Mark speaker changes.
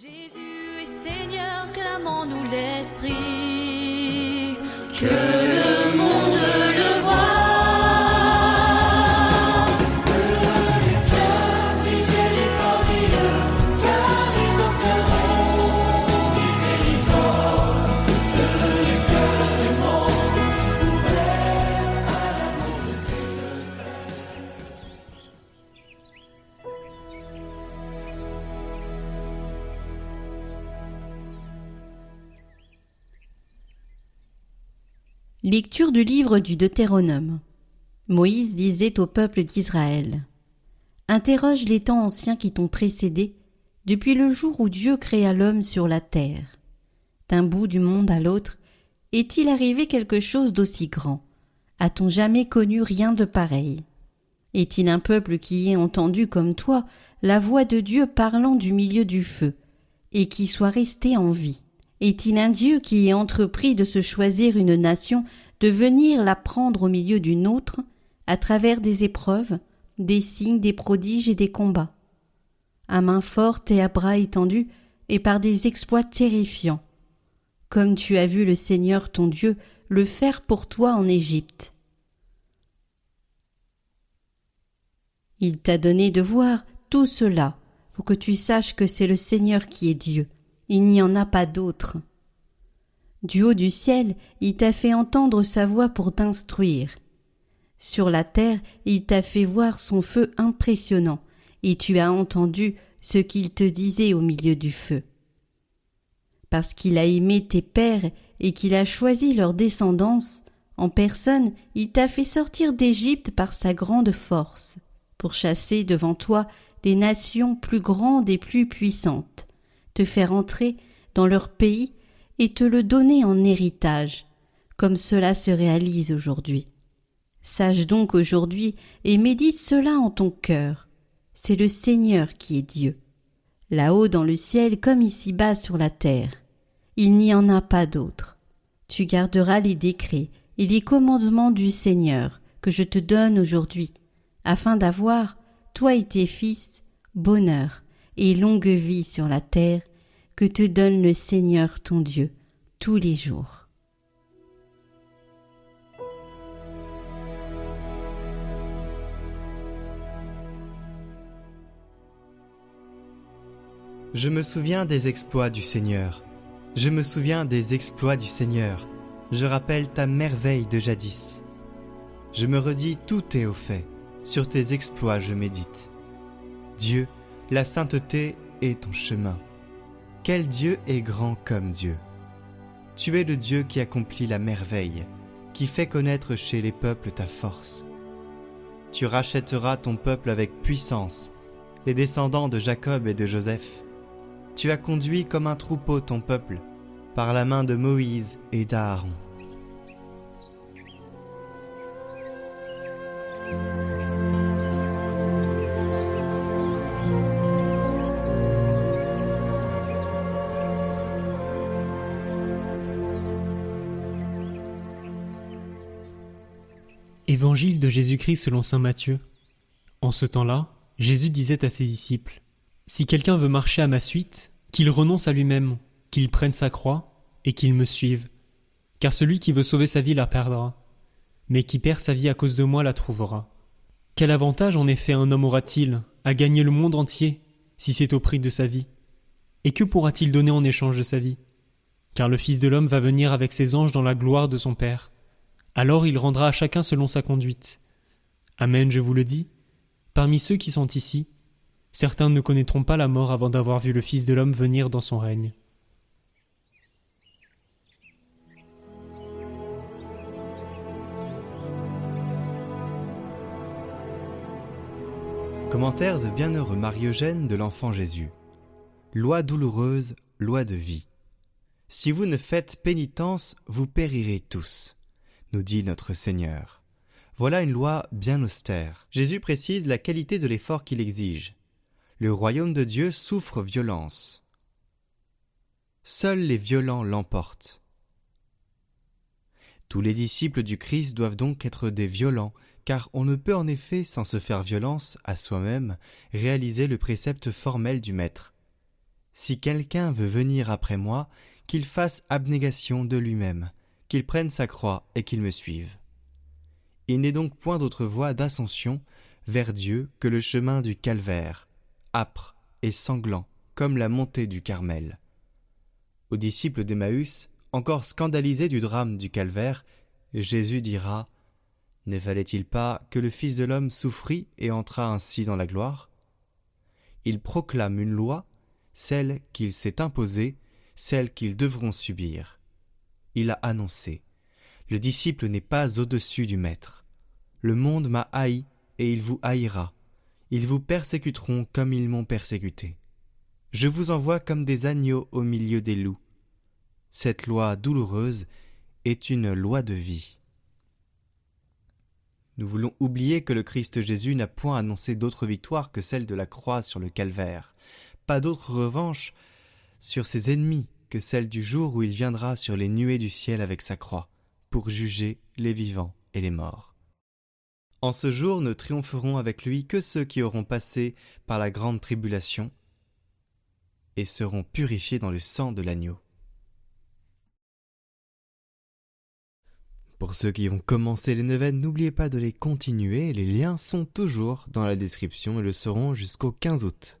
Speaker 1: Jésus Seigneur, clamons-nous l'Esprit,
Speaker 2: Lecture du livre du Deutéronome. Moïse disait au peuple d'Israël Interroge les temps anciens qui t'ont précédé, depuis le jour où Dieu créa l'homme sur la terre. D'un bout du monde à l'autre, est-il arrivé quelque chose d'aussi grand? A-t-on jamais connu rien de pareil? Est-il un peuple qui ait entendu comme toi la voix de Dieu parlant du milieu du feu, et qui soit resté en vie? Est-il un Dieu qui ait entrepris de se choisir une nation, de venir la prendre au milieu d'une autre, à travers des épreuves, des signes, des prodiges et des combats? À main forte et à bras étendus, et par des exploits terrifiants, comme tu as vu le Seigneur ton Dieu le faire pour toi en Égypte. Il t'a donné de voir tout cela, pour que tu saches que c'est le Seigneur qui est Dieu, il n'y en a pas d'autre. Du haut du ciel, il t'a fait entendre sa voix pour t'instruire. Sur la terre, il t'a fait voir son feu impressionnant, et tu as entendu ce qu'il te disait au milieu du feu. Parce qu'il a aimé tes pères et qu'il a choisi leur descendance, en personne, il t'a fait sortir d'Égypte par sa grande force, pour chasser devant toi des nations plus grandes et plus puissantes faire entrer dans leur pays et te le donner en héritage, comme cela se réalise aujourd'hui. Sache donc aujourd'hui et médite cela en ton cœur. C'est le Seigneur qui est Dieu. Là-haut dans le ciel comme ici-bas sur la terre. Il n'y en a pas d'autre. Tu garderas les décrets et les commandements du Seigneur que je te donne aujourd'hui, afin d'avoir, toi et tes fils, bonheur et longue vie sur la terre que te donne le Seigneur ton Dieu tous les jours.
Speaker 3: Je me souviens des exploits du Seigneur. Je me souviens des exploits du Seigneur. Je rappelle ta merveille de jadis. Je me redis tout est au fait. Sur tes exploits je médite. Dieu, la sainteté est ton chemin. Quel Dieu est grand comme Dieu? Tu es le Dieu qui accomplit la merveille, qui fait connaître chez les peuples ta force. Tu rachèteras ton peuple avec puissance, les descendants de Jacob et de Joseph. Tu as conduit comme un troupeau ton peuple, par la main de Moïse et d'Aaron.
Speaker 4: Évangile de Jésus-Christ selon saint Matthieu. En ce temps-là, Jésus disait à ses disciples Si quelqu'un veut marcher à ma suite, qu'il renonce à lui-même, qu'il prenne sa croix et qu'il me suive. Car celui qui veut sauver sa vie la perdra, mais qui perd sa vie à cause de moi la trouvera. Quel avantage en effet un homme aura-t-il à gagner le monde entier si c'est au prix de sa vie? Et que pourra-t-il donner en échange de sa vie? Car le Fils de l'homme va venir avec ses anges dans la gloire de son Père. Alors il rendra à chacun selon sa conduite. Amen, je vous le dis. Parmi ceux qui sont ici, certains ne connaîtront pas la mort avant d'avoir vu le Fils de l'homme venir dans son règne.
Speaker 3: Commentaire de bienheureux Marie-Eugène de l'enfant Jésus. Loi douloureuse, loi de vie. Si vous ne faites pénitence, vous périrez tous, nous dit notre Seigneur. Voilà une loi bien austère. Jésus précise la qualité de l'effort qu'il exige. Le royaume de Dieu souffre violence. Seuls les violents l'emportent. Tous les disciples du Christ doivent donc être des violents, car on ne peut en effet, sans se faire violence à soi-même, réaliser le précepte formel du Maître. Si quelqu'un veut venir après moi, qu'il fasse abnégation de lui-même, qu'il prenne sa croix et qu'il me suive. Il n'est donc point d'autre voie d'ascension vers Dieu que le chemin du calvaire, âpre et sanglant comme la montée du Carmel. Aux disciples d'Emmaüs, encore scandalisés du drame du calvaire, Jésus dira Ne fallait-il pas que le Fils de l'homme souffrit et entra ainsi dans la gloire? Il proclame une loi, celle qu'il s'est imposée, celle qu'ils devront subir. Il a annoncé Le disciple n'est pas au-dessus du Maître. Le monde m'a haï et il vous haïra. Ils vous persécuteront comme ils m'ont persécuté. Je vous envoie comme des agneaux au milieu des loups. Cette loi douloureuse est une loi de vie. Nous voulons oublier que le Christ Jésus n'a point annoncé d'autre victoire que celle de la croix sur le calvaire, pas d'autre revanche sur ses ennemis que celle du jour où il viendra sur les nuées du ciel avec sa croix, pour juger les vivants et les morts. En ce jour ne triompheront avec lui que ceux qui auront passé par la grande tribulation et seront purifiés dans le sang de l'agneau. Pour ceux qui ont commencé les neuvaines, n'oubliez pas de les continuer, les liens sont toujours dans la description et le seront jusqu'au 15 août.